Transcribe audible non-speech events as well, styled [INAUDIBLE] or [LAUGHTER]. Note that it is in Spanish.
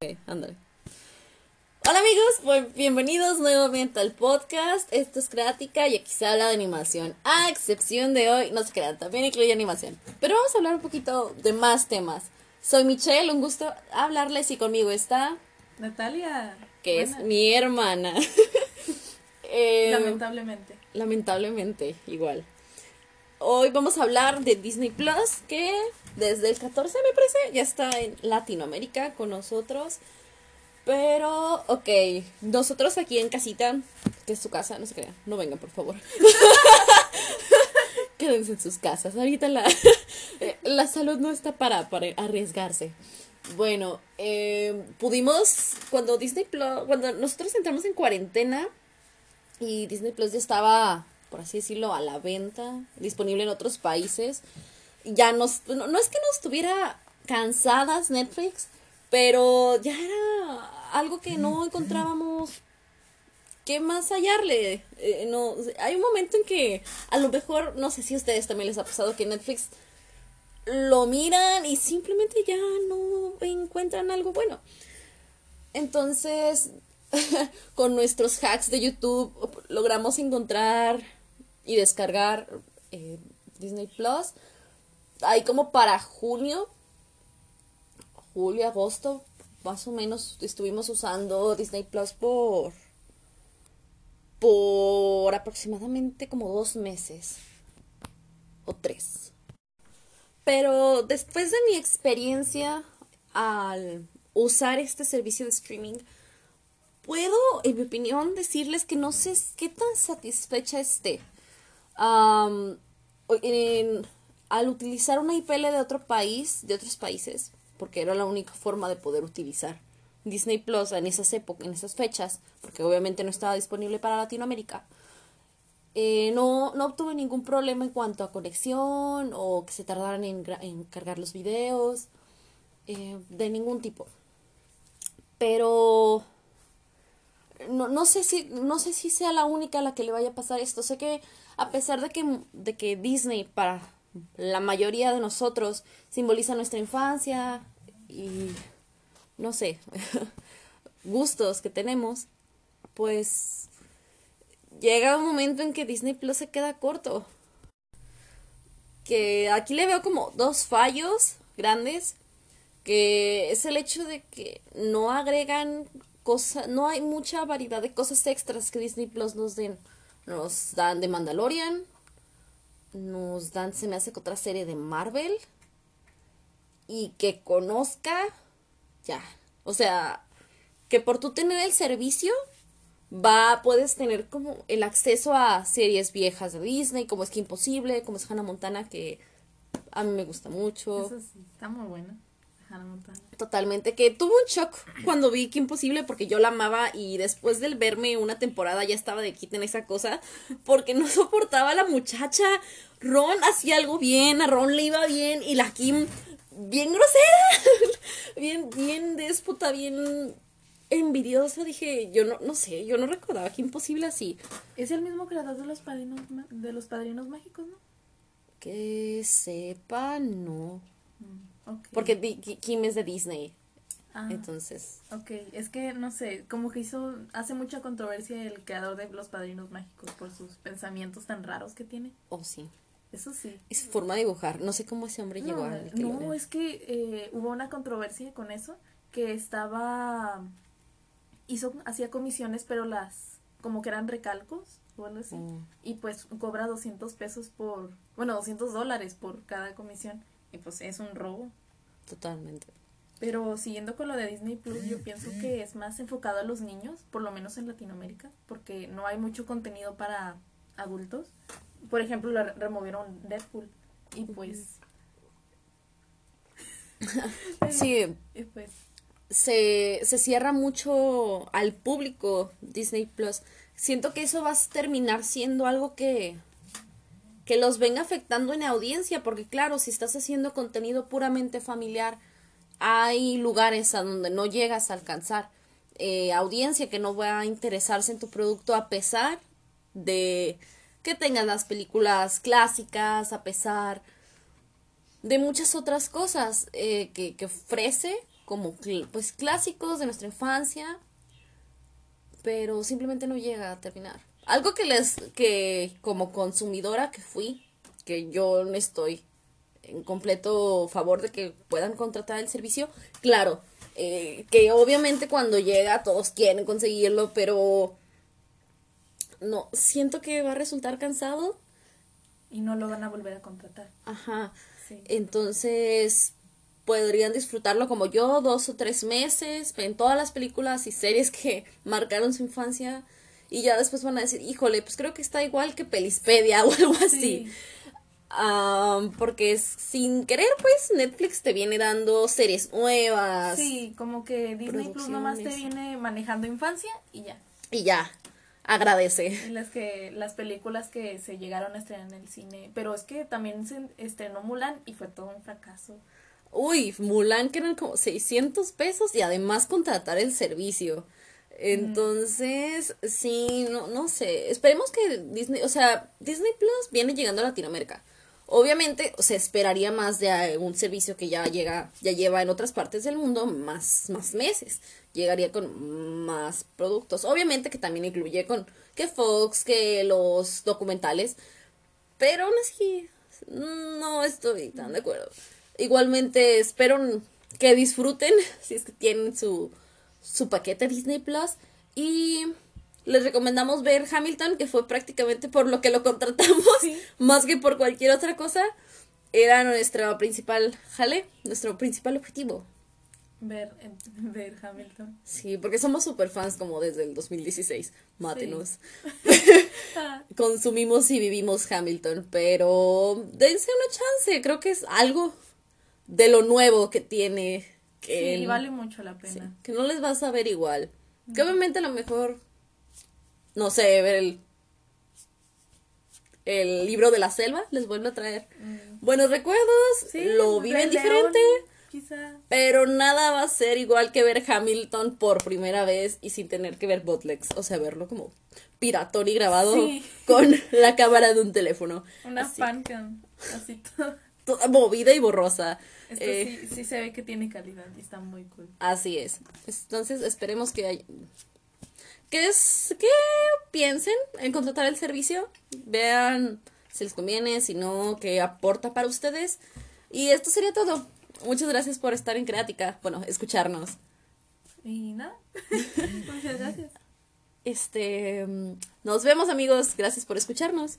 Ok, ándale. Hola amigos, bienvenidos nuevamente al podcast. Esto es Crática y aquí se habla de animación. A excepción de hoy, no se crean, también incluye animación. Pero vamos a hablar un poquito de más temas. Soy Michelle, un gusto hablarles y conmigo está Natalia. que es mi hermana. [LAUGHS] Eh, Lamentablemente. Lamentablemente, igual. Hoy vamos a hablar de Disney Plus, que desde el 14 me parece ya está en Latinoamérica con nosotros. Pero, ok, nosotros aquí en casita, que es su casa, no se crean, no vengan por favor. [LAUGHS] Quédense en sus casas, ahorita la, [LAUGHS] la salud no está para, para arriesgarse. Bueno, eh, pudimos, cuando Disney Plus, cuando nosotros entramos en cuarentena, y Disney Plus ya estaba, por así decirlo, a la venta, disponible en otros países. Ya nos, no, no es que nos tuviera cansadas Netflix, pero ya era algo que no encontrábamos qué más hallarle. Eh, no, hay un momento en que a lo mejor, no sé si a ustedes también les ha pasado que Netflix lo miran y simplemente ya no encuentran algo bueno. Entonces, [LAUGHS] con nuestros hacks de YouTube logramos encontrar y descargar eh, Disney Plus. Ahí como para junio, julio, agosto, más o menos estuvimos usando Disney Plus por por aproximadamente como dos meses o tres. Pero después de mi experiencia al usar este servicio de streaming, puedo, en mi opinión, decirles que no sé qué tan satisfecha esté. En- al utilizar una IPL de otro país, de otros países, porque era la única forma de poder utilizar Disney Plus en esas épocas, en esas fechas, porque obviamente no estaba disponible para Latinoamérica. eh, no, no obtuve ningún problema en cuanto a conexión o que se tardaran en, cargar los videos, eh, de ningún tipo. Pero no, no sé si no sé si sea la única a la que le vaya a pasar esto. Sé que a pesar de que, de que Disney para la mayoría de nosotros simboliza nuestra infancia y no sé, [LAUGHS] gustos que tenemos, pues llega un momento en que Disney Plus se queda corto. Que aquí le veo como dos fallos grandes que es el hecho de que no agregan cosas, no hay mucha variedad de cosas extras que Disney Plus nos den. Nos dan de Mandalorian, nos dan, se me hace que otra serie de Marvel, y que conozca, ya. O sea, que por tú tener el servicio, va, puedes tener como el acceso a series viejas de Disney, como es que Imposible, como es Hannah Montana, que a mí me gusta mucho. Eso sí, está muy buena. Hannah Montana. Totalmente, que tuve un shock cuando vi que imposible porque yo la amaba y después del verme una temporada ya estaba de quiten esa cosa porque no [LAUGHS] soportaba a la muchacha. Ron hacía algo bien, a Ron le iba bien y la Kim bien grosera, [LAUGHS] bien, bien déspota, bien envidiosa. Dije, yo no, no sé, yo no recordaba que imposible así. Es el mismo creador de los padrinos, de los padrinos mágicos, ¿no? Que sepa, no. Porque Di- Ki- Kim es de Disney, Ah, entonces... ok, es que no sé, como que hizo, hace mucha controversia el creador de los padrinos mágicos por sus pensamientos tan raros que tiene. Oh, sí. Eso sí. Es forma de dibujar. No sé cómo ese hombre llegó a no, es que eh, hubo una controversia con eso, que estaba, hizo, hacía comisiones, pero las, como que eran recalcos o algo así, Mm. y pues cobra 200 pesos por, bueno, 200 dólares por cada comisión, y pues es un robo. Totalmente. Pero siguiendo con lo de Disney Plus, yo pienso que es más enfocado a los niños, por lo menos en Latinoamérica, porque no hay mucho contenido para adultos. Por ejemplo, la- removieron Deadpool y pues [LAUGHS] Sí, [LAUGHS] y pues se, se cierra mucho al público Disney Plus. Siento que eso va a terminar siendo algo que, que los venga afectando en audiencia, porque claro, si estás haciendo contenido puramente familiar, hay lugares a donde no llegas a alcanzar eh, audiencia que no va a interesarse en tu producto a pesar de que tengas las películas clásicas, a pesar de muchas otras cosas eh, que, que ofrece como pues clásicos de nuestra infancia, pero simplemente no llega a terminar. Algo que les, que como consumidora que fui, que yo no estoy en completo favor de que puedan contratar el servicio, claro, eh, que obviamente cuando llega todos quieren conseguirlo, pero no, siento que va a resultar cansado. Y no lo van a volver a contratar. Ajá. Entonces, podrían disfrutarlo como yo, dos o tres meses, ven todas las películas y series que marcaron su infancia y ya después van a decir, híjole, pues creo que está igual que Pelispedia [LAUGHS] o algo así. porque sin querer, pues Netflix te viene dando series nuevas. Sí, como que Disney Plus nomás te viene manejando infancia y ya. Y ya, agradece. Las que las películas que se llegaron a estrenar en el cine, pero es que también se estrenó Mulan y fue todo un fracaso. Uy, Mulan que eran como 600 pesos y además contratar el servicio. Entonces, sí, no, no sé. Esperemos que Disney, o sea, Disney Plus viene llegando a Latinoamérica. Obviamente se esperaría más de un servicio que ya llega, ya lleva en otras partes del mundo más, más meses. Llegaría con más productos. Obviamente que también incluye con que Fox, que los documentales. Pero aún así, no estoy tan de acuerdo. Igualmente espero que disfruten [LAUGHS] si es que tienen su su paquete Disney Plus y les recomendamos ver Hamilton, que fue prácticamente por lo que lo [LAUGHS] contratamos, más que por cualquier otra cosa. Era nuestro principal jale, nuestro principal objetivo. Ver, [LAUGHS] ver Hamilton. Sí, porque somos super fans como desde el 2016. Mátenos. [LAUGHS] Consumimos y vivimos Hamilton, pero dense una chance. Creo que es algo de lo nuevo que tiene que sí, vale mucho la pena. que no les vas a ver igual. Que obviamente a lo mejor, no sé, ver el, el libro de la selva les vuelve a traer mm. buenos recuerdos, lo viven diferente. Pero nada va a ser igual que ver Hamilton por primera vez y sin tener que ver Botlegs. O sea, verlo como piratón y grabado con [LAUGHS] la cámara de un teléfono. Una fancam, así todo. Movida y borrosa. Esto eh, sí, sí se ve que tiene calidad y está muy cool. Así es. Entonces esperemos que hay, que es que piensen en contratar el servicio, vean si les conviene, si no, qué aporta para ustedes. Y esto sería todo. Muchas gracias por estar en Creática, bueno, escucharnos. Y nada. [LAUGHS] Muchas gracias. Este, nos vemos amigos, gracias por escucharnos.